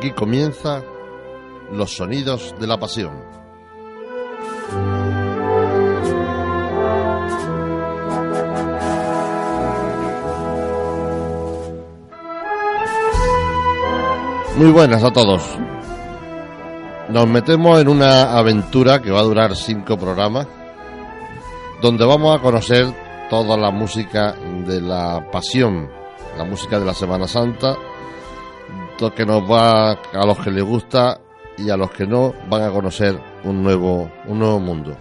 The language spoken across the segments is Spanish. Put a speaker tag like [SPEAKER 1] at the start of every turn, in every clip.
[SPEAKER 1] Aquí comienza los sonidos de la pasión. Muy buenas a todos. Nos metemos en una aventura que va a durar cinco programas, donde vamos a conocer toda la música de la pasión, la música de la Semana Santa, que nos va a los que les gusta y a los que no van a conocer un nuevo, un nuevo mundo.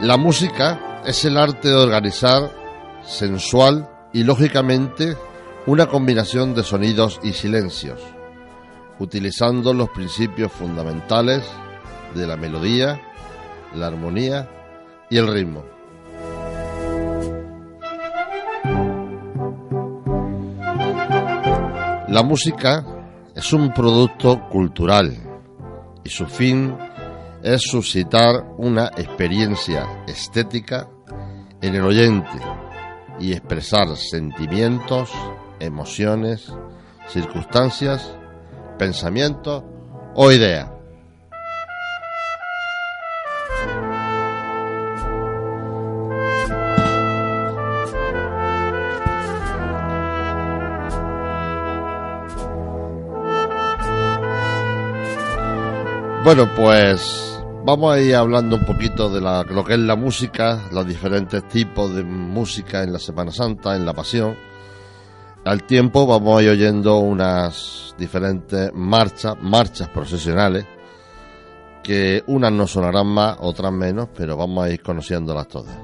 [SPEAKER 1] La música es el arte de organizar, sensual y lógicamente una combinación de sonidos y silencios, utilizando los principios fundamentales de la melodía, la armonía y el ritmo. La música es un producto cultural y su fin es suscitar una experiencia estética en el oyente y expresar sentimientos, emociones, circunstancias, pensamientos o ideas. Bueno, pues vamos a ir hablando un poquito de lo que es la música, los diferentes tipos de música en la Semana Santa, en la Pasión. Al tiempo vamos a ir oyendo unas diferentes marchas, marchas procesionales, que unas no sonarán más, otras menos, pero vamos a ir conociéndolas todas.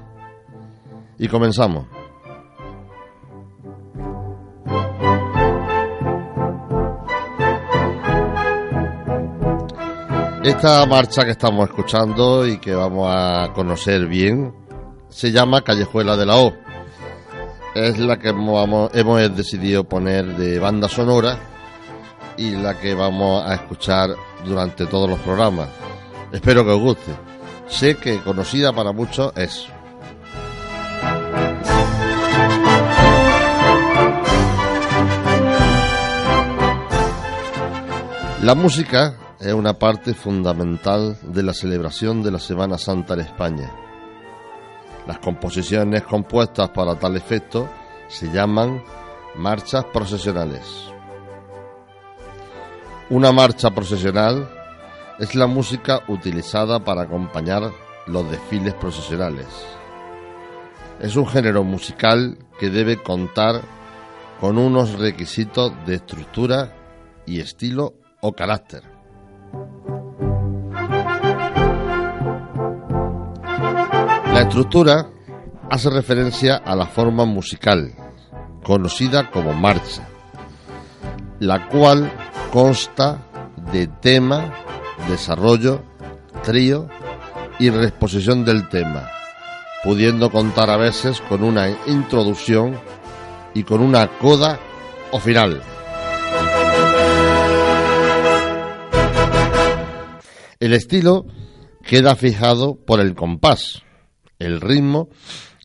[SPEAKER 1] Y comenzamos. Esta marcha que estamos escuchando y que vamos a conocer bien se llama Callejuela de la O. Es la que hemos, decidido poner de banda sonora y la que vamos a escuchar durante todos los programas. Espero que os guste. Sé que conocida para muchos es. La música es una parte fundamental de la celebración de la Semana Santa en España. Las composiciones compuestas para tal efecto se llaman marchas procesionales. Una marcha procesional es la música utilizada para acompañar los desfiles procesionales. Es un género musical que debe contar con unos requisitos de estructura y estilo o carácter. Estructura hace referencia a la forma musical, conocida como marcha, la cual consta de tema, desarrollo, trío y reexposición del tema, pudiendo contar a veces con una introducción y con una coda o final. El estilo queda fijado por el compás, el ritmo,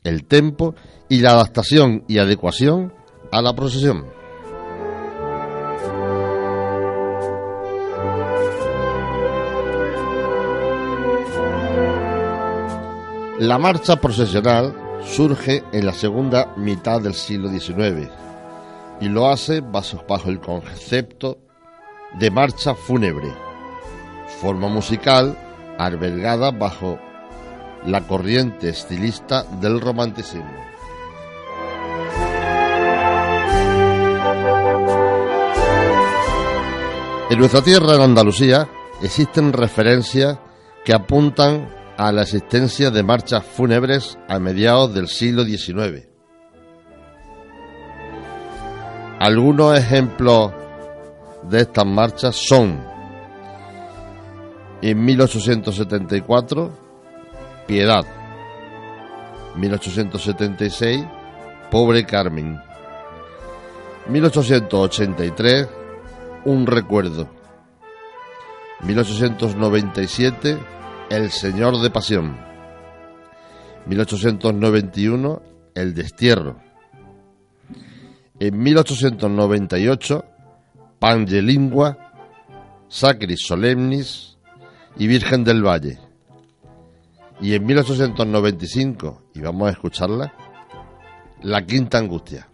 [SPEAKER 1] el tempo y la adaptación y adecuación a la procesión. La marcha procesional surge en la segunda mitad del siglo XIX y lo hace bajo, el concepto de marcha fúnebre, forma musical albergada bajo la corriente estilista del romanticismo. En nuestra tierra, en Andalucía, existen referencias que apuntan a la existencia de marchas fúnebres a mediados del siglo XIX. Algunos ejemplos de estas marchas son en 1874 Piedad. 1876, Pobre Carmen. 1883, Un recuerdo. 1897, El Señor de Pasión. 1891, El Destierro. En 1898, Pangelingua, Sacris Solemnis y Virgen del Valle. Y en 1895, y vamos a escucharla, La Quinta Angustia.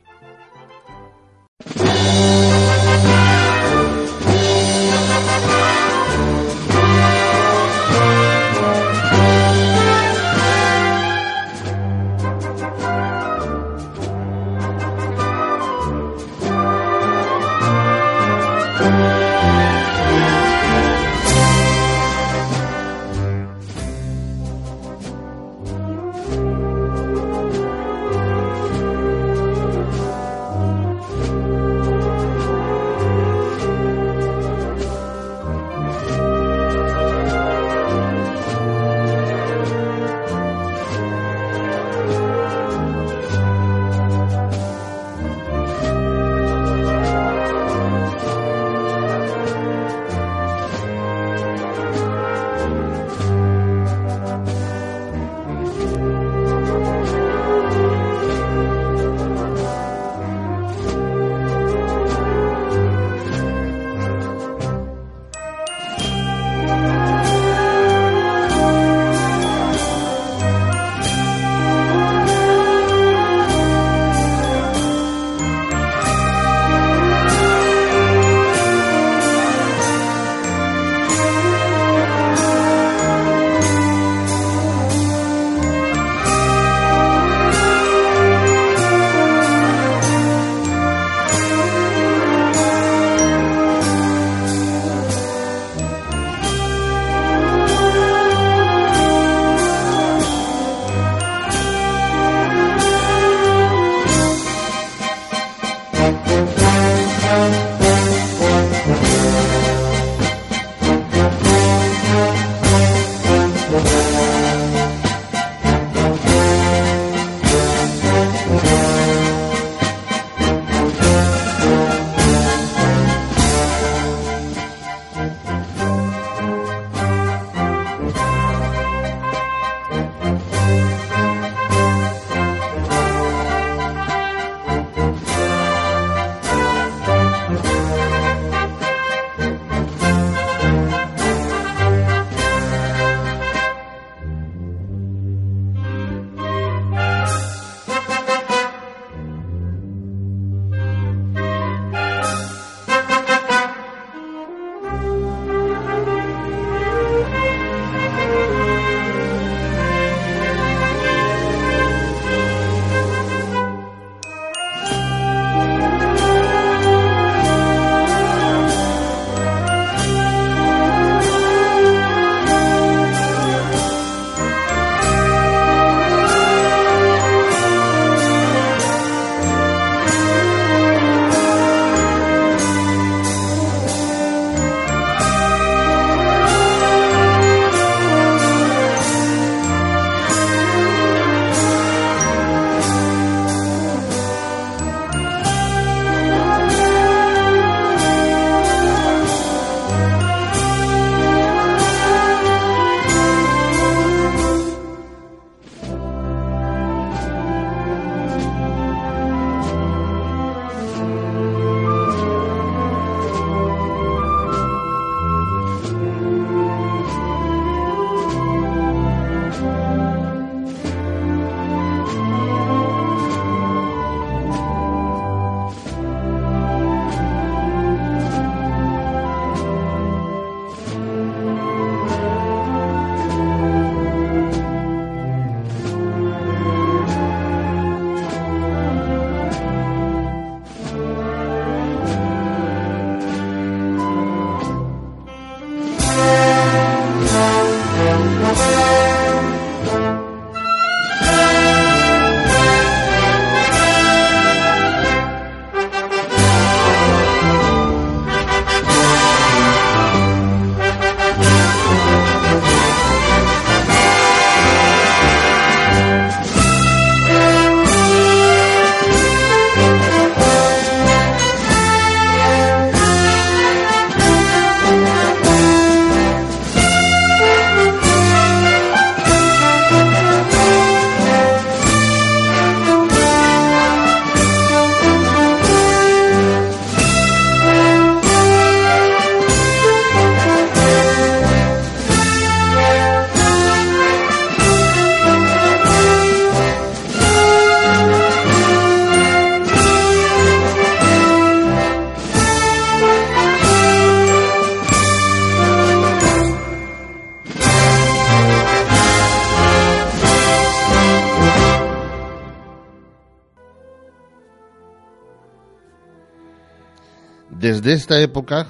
[SPEAKER 1] Desde esta época,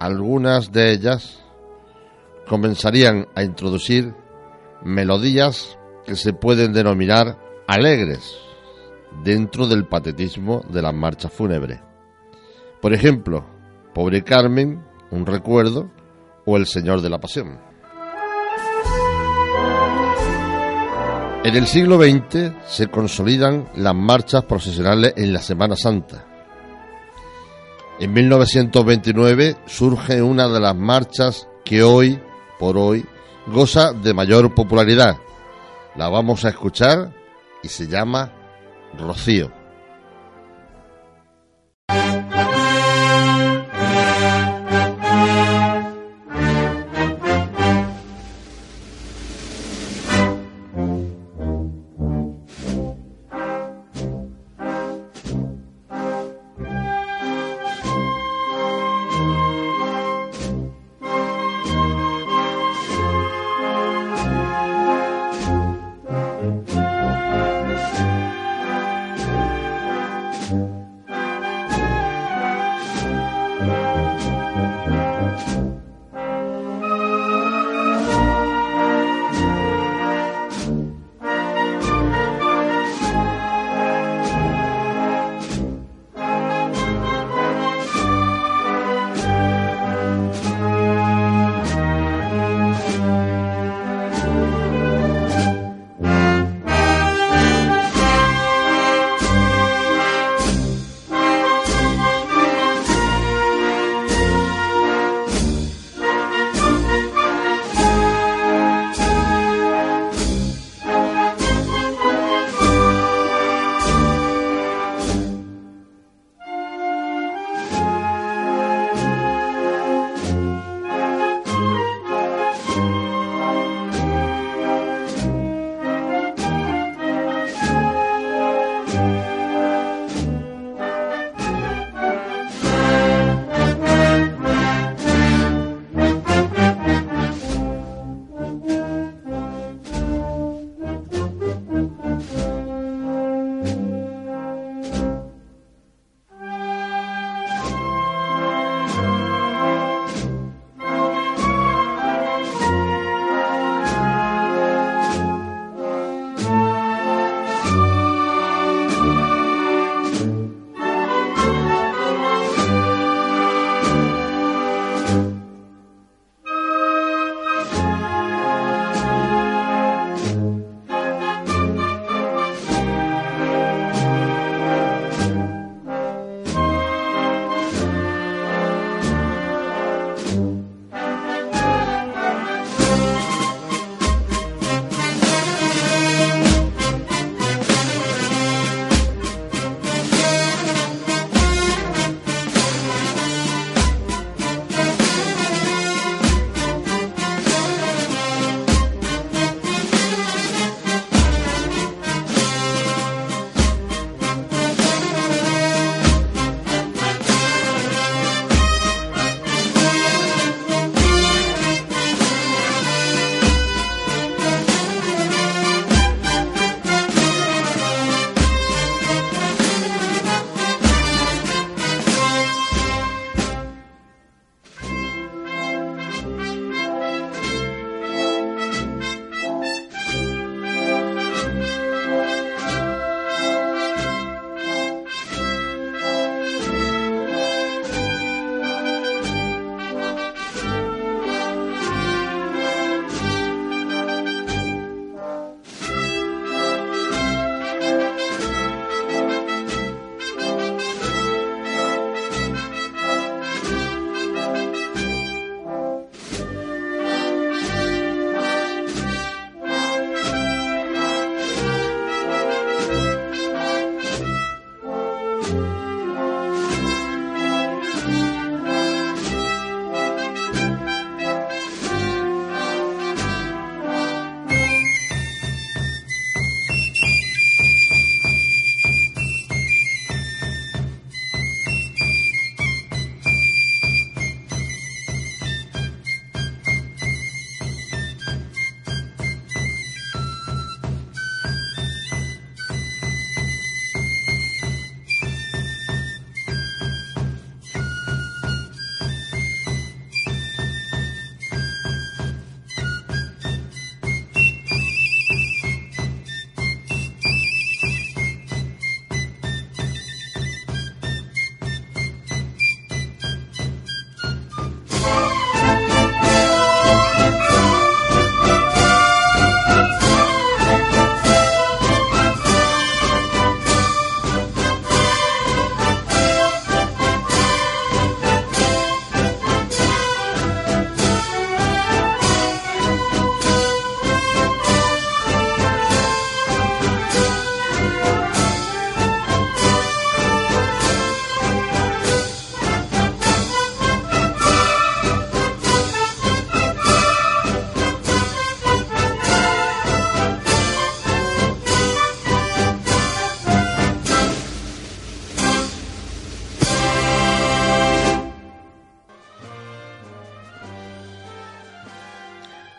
[SPEAKER 1] algunas de ellas comenzarían a introducir melodías que se pueden denominar alegres dentro del patetismo de las marchas fúnebres. Por ejemplo, Pobre Carmen, Un recuerdo o El Señor de la Pasión. En el siglo XX se consolidan las marchas procesionales en la Semana Santa. En 1929 surge una de las marchas que hoy por hoy goza de mayor popularidad. La vamos a escuchar y se llama Rocío.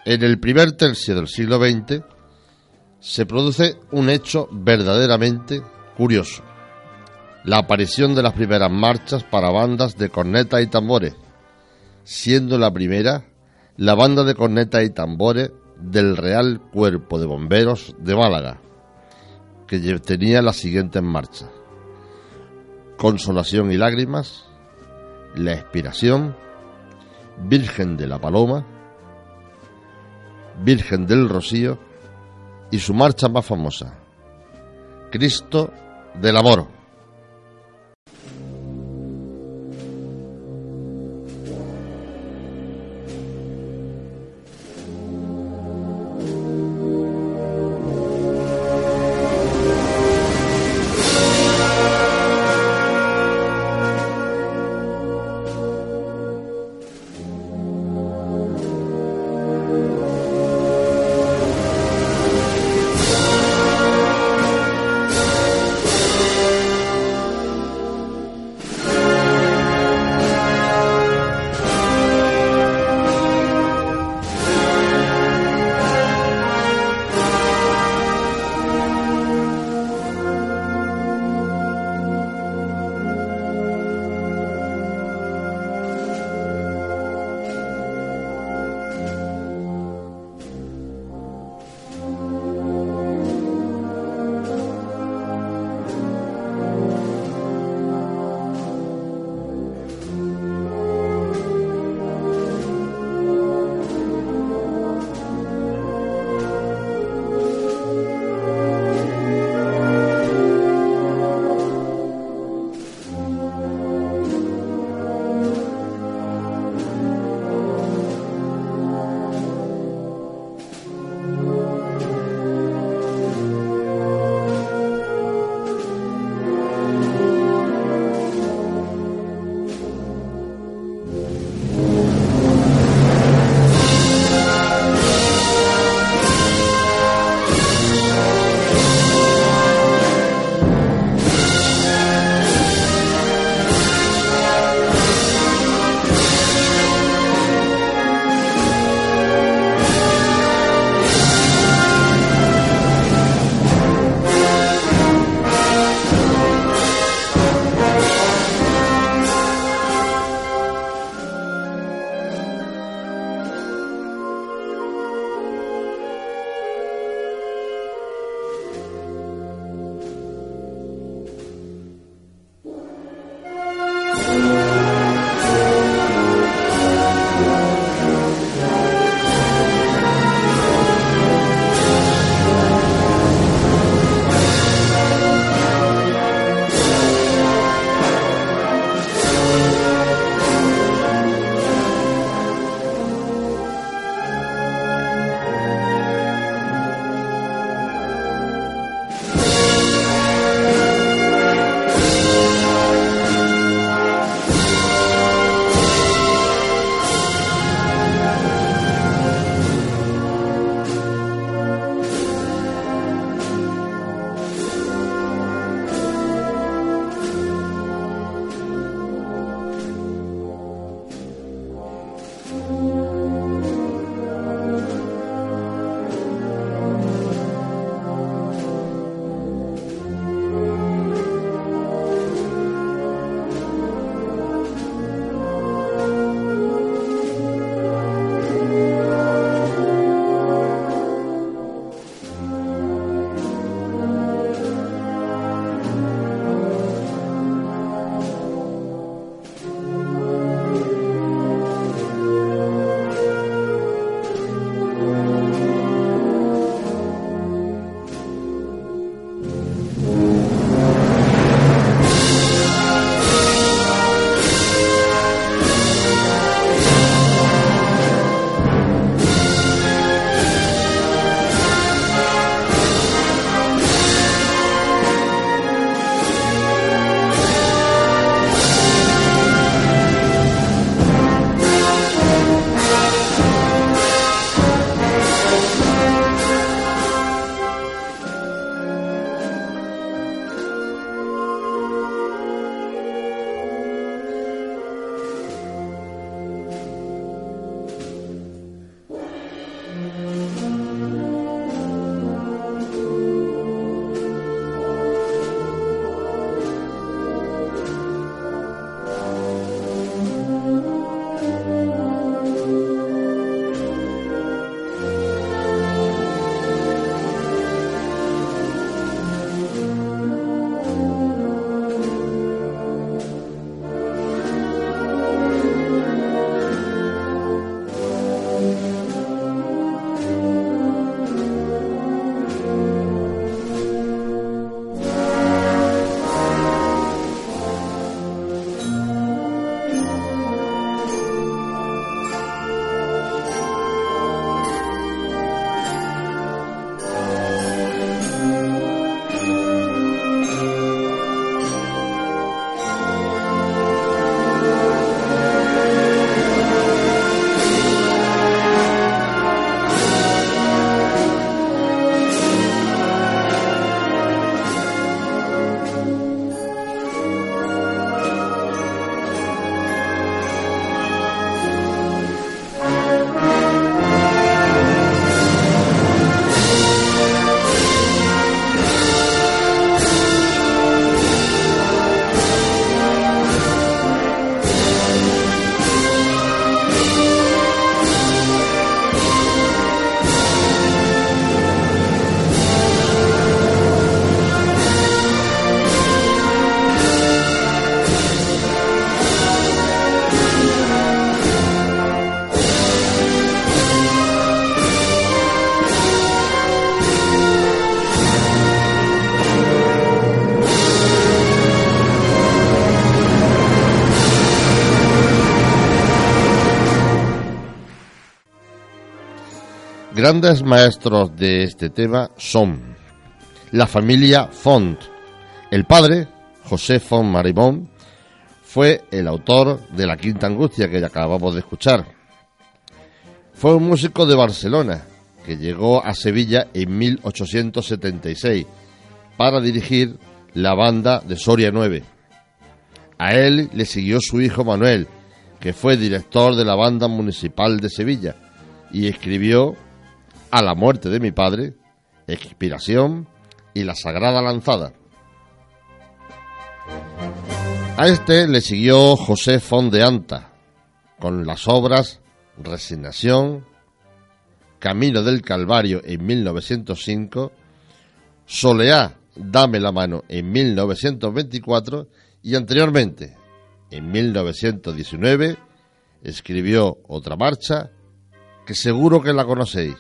[SPEAKER 1] En el primer tercio del siglo XX se produce un hecho verdaderamente curioso. La aparición de las primeras marchas para bandas de cornetas y tambores, siendo la primera la banda de cornetas y tambores del Real Cuerpo de Bomberos de Málaga, que tenía las siguientes marchas. Consolación y lágrimas, La expiración, Virgen de la Paloma, Virgen del Rocío y su marcha más famosa, Cristo del Amor. Grandes maestros de este tema son la familia Font. El padre, José Font Maribón, fue el autor de La Quinta Angustia que acabamos de escuchar. Fue un músico de Barcelona que llegó a Sevilla en 1876 para dirigir la banda de Soria 9. A él le siguió su hijo Manuel, que fue director de la banda municipal de Sevilla y escribió A la muerte de mi padre, Expiración y La Sagrada Lanzada. A este le siguió José Fon de Anta, con las obras Resignación, Camino del Calvario en 1905, Soleá, Dame la mano en 1924 y anteriormente, en 1919, escribió otra marcha que seguro que la conocéis.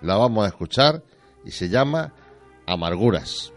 [SPEAKER 1] La vamos a escuchar y se llama Amarguras.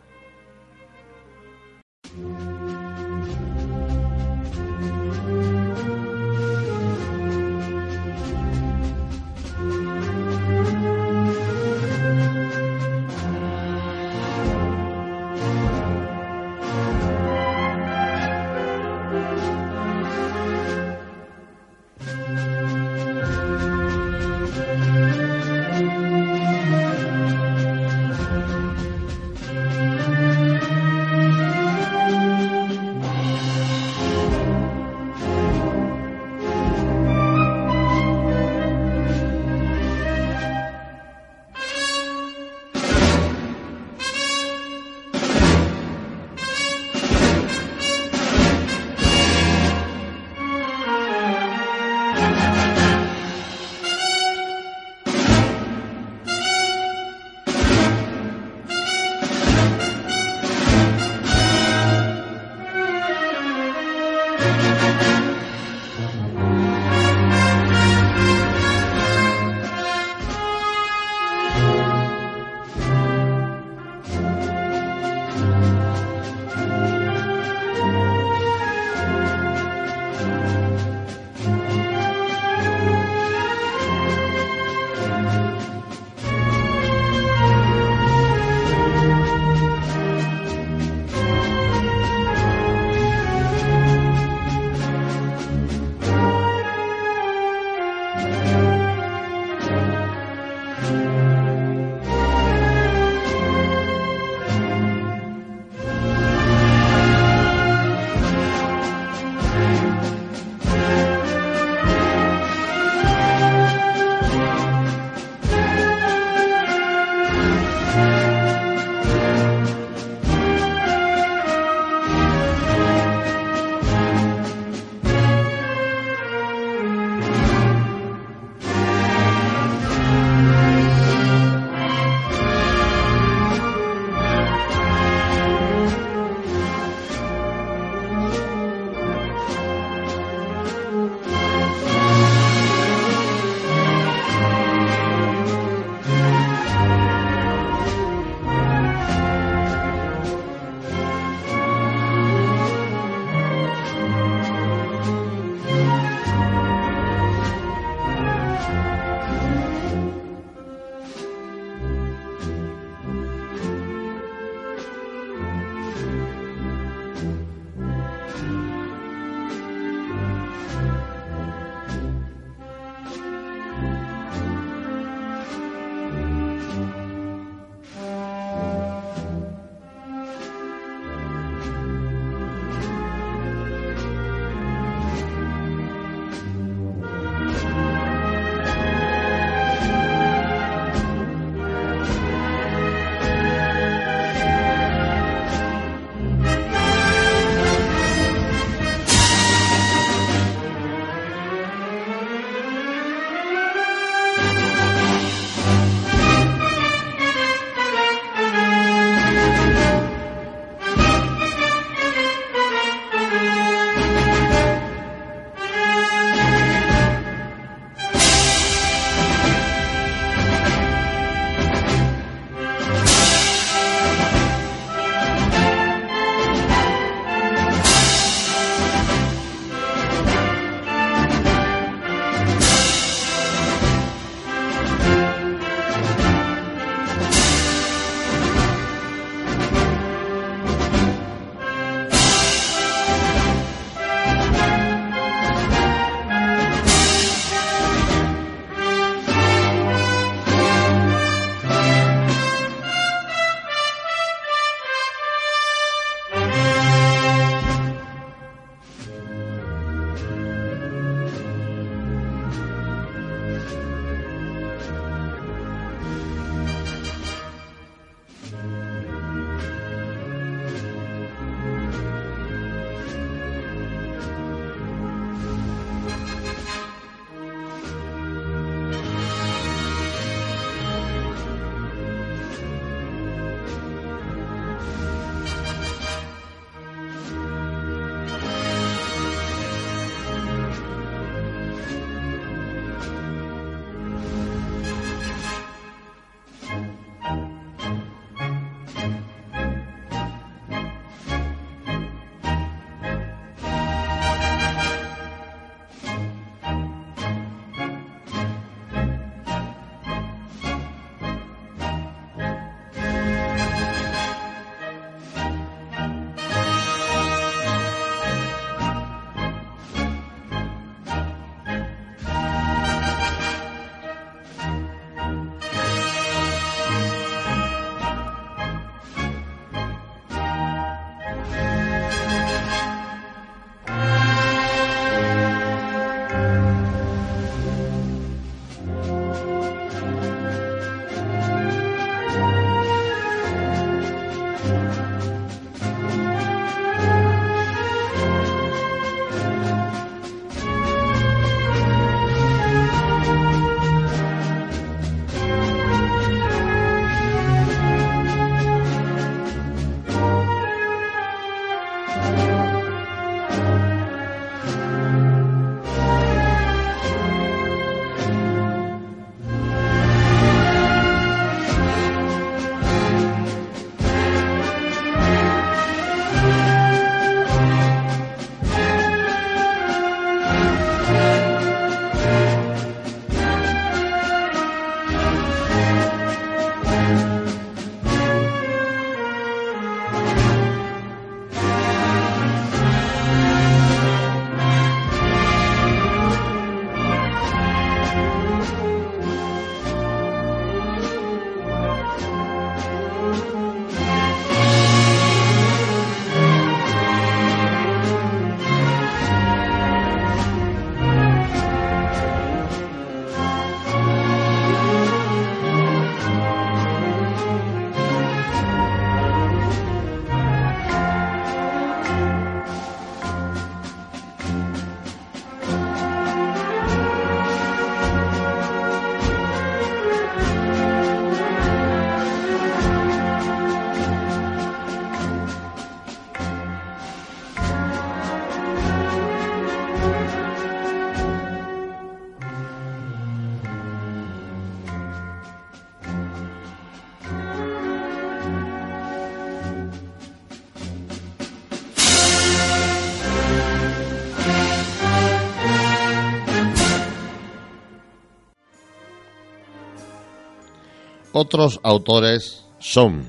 [SPEAKER 1] Otros autores son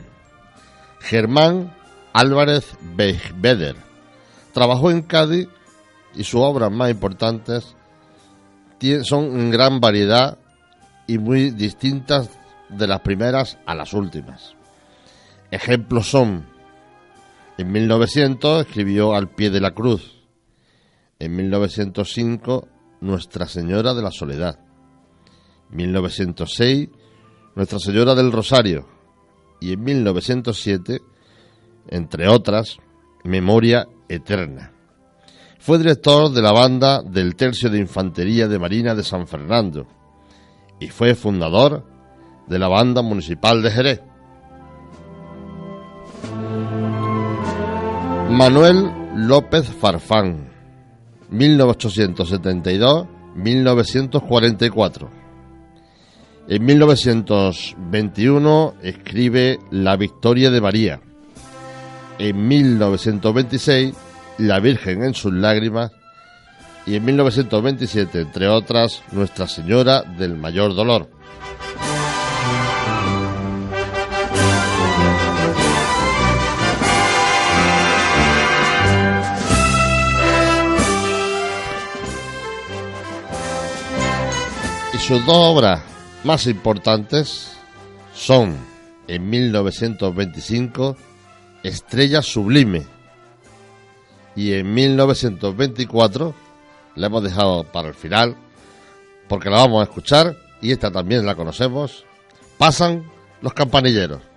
[SPEAKER 1] Germán Álvarez Beder. Trabajó en Cádiz y sus obras más importantes son en gran variedad y muy distintas de las primeras a las últimas. Ejemplos son, en 1900 escribió Al pie de la cruz, en 1905 Nuestra Señora de la Soledad, 1906 Nuestra Señora del Rosario y en 1907, entre otras, Memoria Eterna. Fue director de la banda del Tercio de Infantería de Marina de San Fernando y fue fundador de la banda municipal de Jerez. Manuel López Farfán, 1872-1944. En 1921 escribe La Victoria de María. En 1926 La Virgen en sus lágrimas. Y en 1927, entre otras, Nuestra Señora del Mayor Dolor. sus dos obras más importantes son, en 1925, Estrella Sublime y en 1924, la hemos dejado para el final, porque la vamos a escuchar y esta también la conocemos, pasan los campanilleros.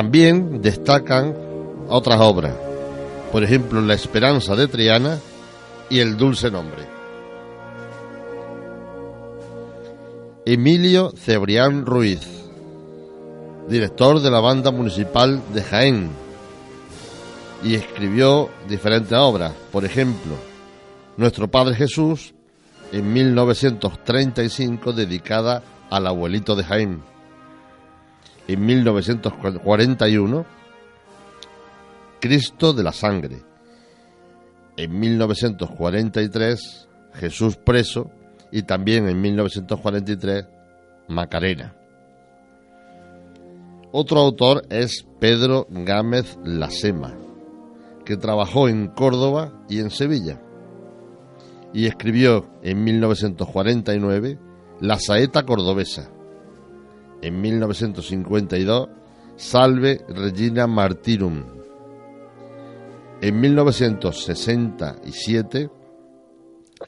[SPEAKER 1] También destacan otras obras, por ejemplo La Esperanza de Triana y El Dulce Nombre. Emilio Cebrián Ruiz, director de la banda municipal de Jaén, y escribió diferentes obras, por ejemplo, Nuestro Padre Jesús, en 1935 dedicada al abuelito de Jaén. En 1941, Cristo de la Sangre. En 1943, Jesús preso y también en 1943, Macarena. Otro autor es Pedro Gámez Lasema, que trabajó en Córdoba y en Sevilla y escribió en 1949 La saeta cordobesa. En 1952 Salve Regina Martyrum. En 1967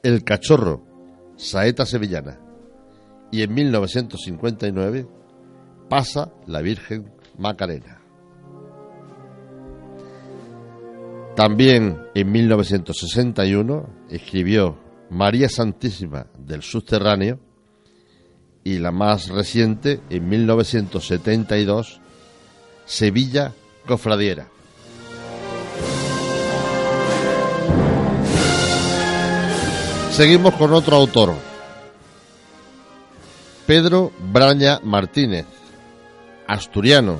[SPEAKER 1] El cachorro, saeta sevillana. Y en 1959 pasa la Virgen Macarena. También en 1961 escribió María Santísima del Subterráneo y la más reciente en 1972 Sevilla Cofradiera. Seguimos con otro autor, Pedro Braña Martínez, asturiano,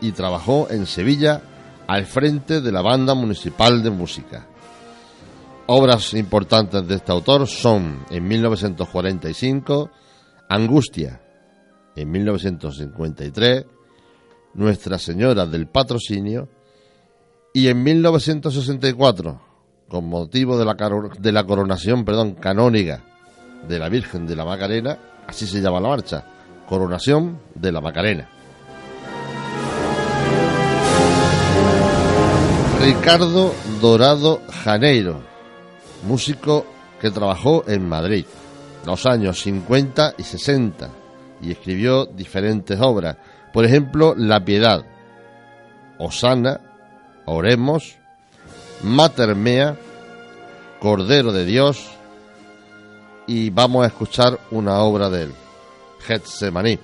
[SPEAKER 1] y trabajó en Sevilla al frente de la Banda Municipal de Música. Obras importantes de este autor son en 1945 Angustia, en 1953 Nuestra Señora del Patrocinio. Y en 1964, con motivo de la, de la coronación perdón, canónica de la Virgen de la Macarena, así se llama la marcha, Coronación de la Macarena. Ricardo Dorado Janeiro, músico que trabajó en Madrid los años 50 y 60 y escribió diferentes obras. Por ejemplo, La Piedad, Osana, Oremos, Mater Mea, Cordero de Dios y vamos a escuchar una obra de él, Getsemaní.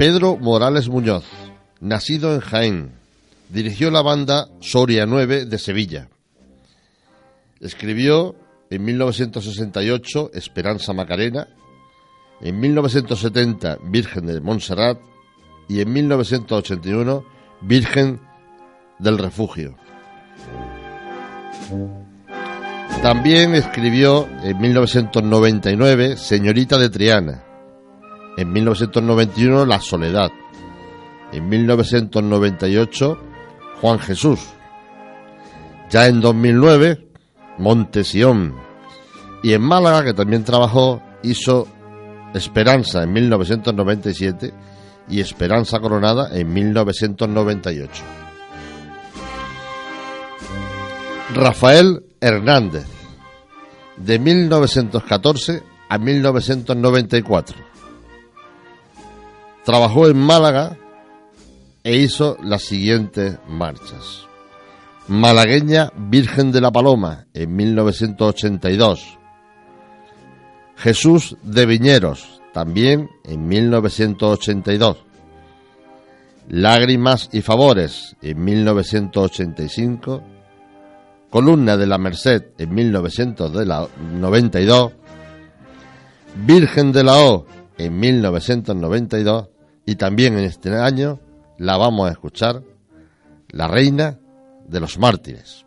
[SPEAKER 1] Pedro Morales Muñoz, nacido en Jaén, dirigió la banda Soria 9 de Sevilla. Escribió en 1968 Esperanza Macarena, en 1970 Virgen de Montserrat y en 1981 Virgen del Refugio. También escribió en 1999 Señorita de Triana, en 1991 La Soledad, en 1998 Juan Jesús, ya en 2009 Montesión y en Málaga, que también trabajó, hizo Esperanza en 1997 y Esperanza Coronada en 1998. Rafael Hernández, de 1914 a 1994. Trabajó en Málaga e hizo las siguientes marchas. Malagueña Virgen de la Paloma en 1982. Jesús de Viñeros, también en 1982. Lágrimas y Favores en 1985. Columna de la Merced en 1992. Virgen de la O en 1992 y también en este año la vamos a escuchar, La Reina de los Mártires.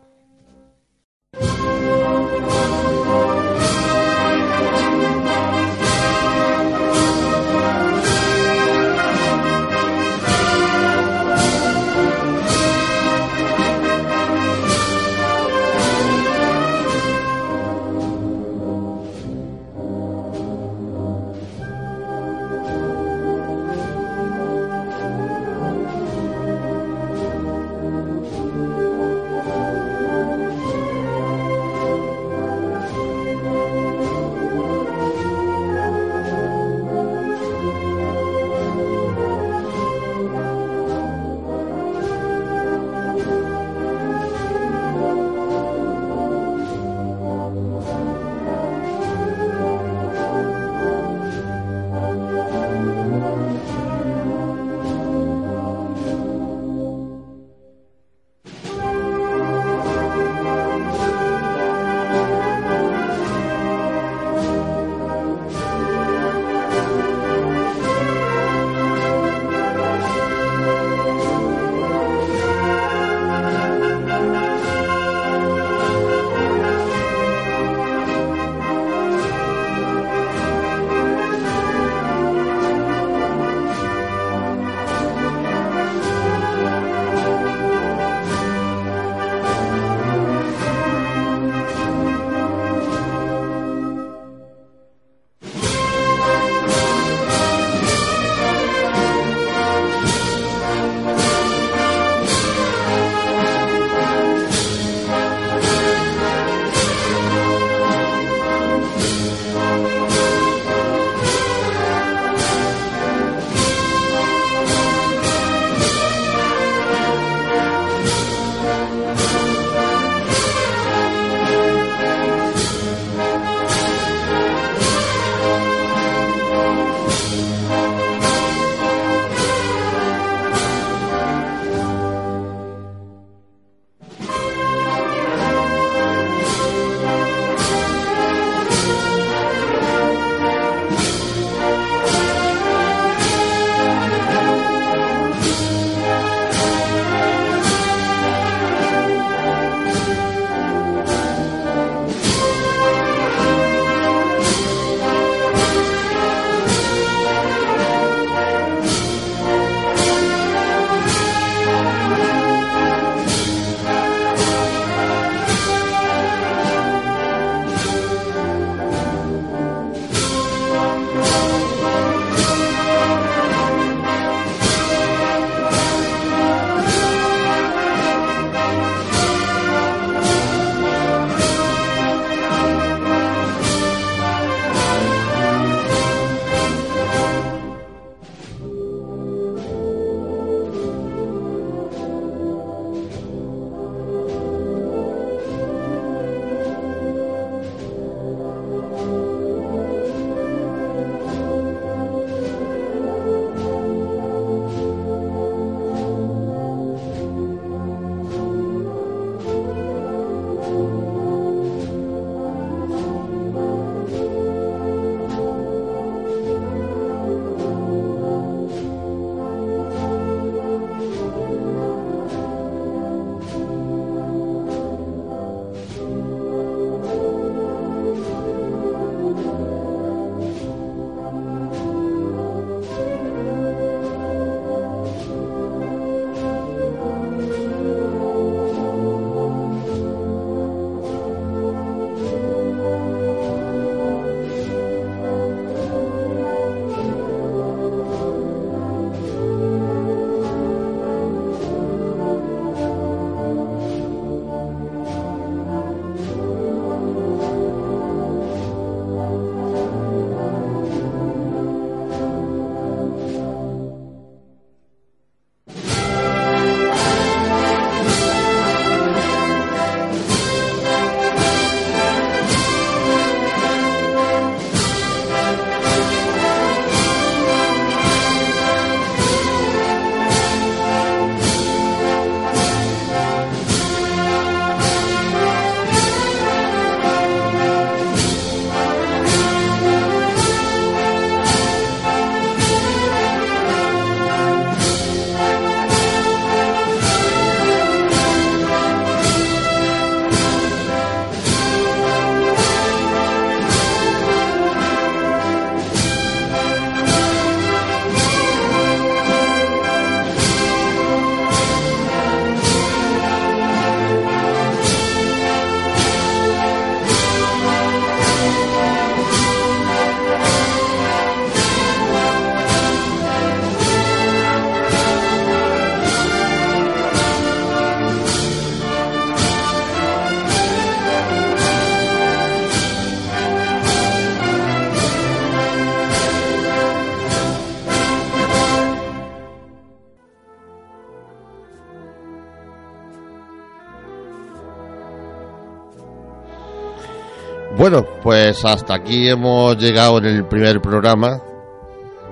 [SPEAKER 1] Bueno, pues hasta aquí hemos llegado en el primer programa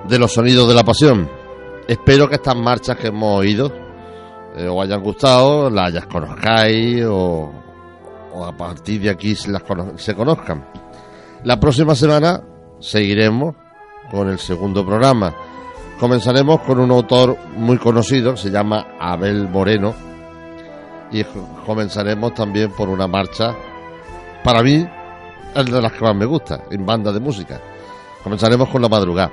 [SPEAKER 1] de los sonidos de la pasión. Espero que estas marchas que hemos oído eh, os hayan gustado, las hayas conozcáis o, o a partir de aquí se, las se conozcan. La próxima semana seguiremos con el segundo programa. Comenzaremos con un autor muy conocido, se llama Abel Moreno, y comenzaremos también por una marcha, para mí, es de las que más me gusta, en banda de música. Comenzaremos con la madrugada.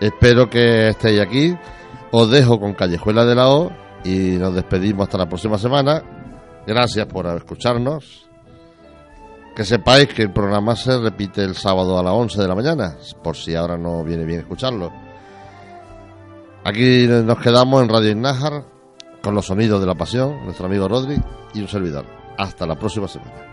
[SPEAKER 1] Espero que estéis aquí. Os dejo con Callejuela de la O y nos despedimos hasta la próxima semana. Gracias por escucharnos. Que sepáis que el programa se repite el sábado a las 11 de la mañana, por si ahora no viene bien escucharlo. Aquí nos quedamos en Radio Ignájar con los sonidos de la pasión, nuestro amigo Rodri y un servidor. Hasta la próxima semana.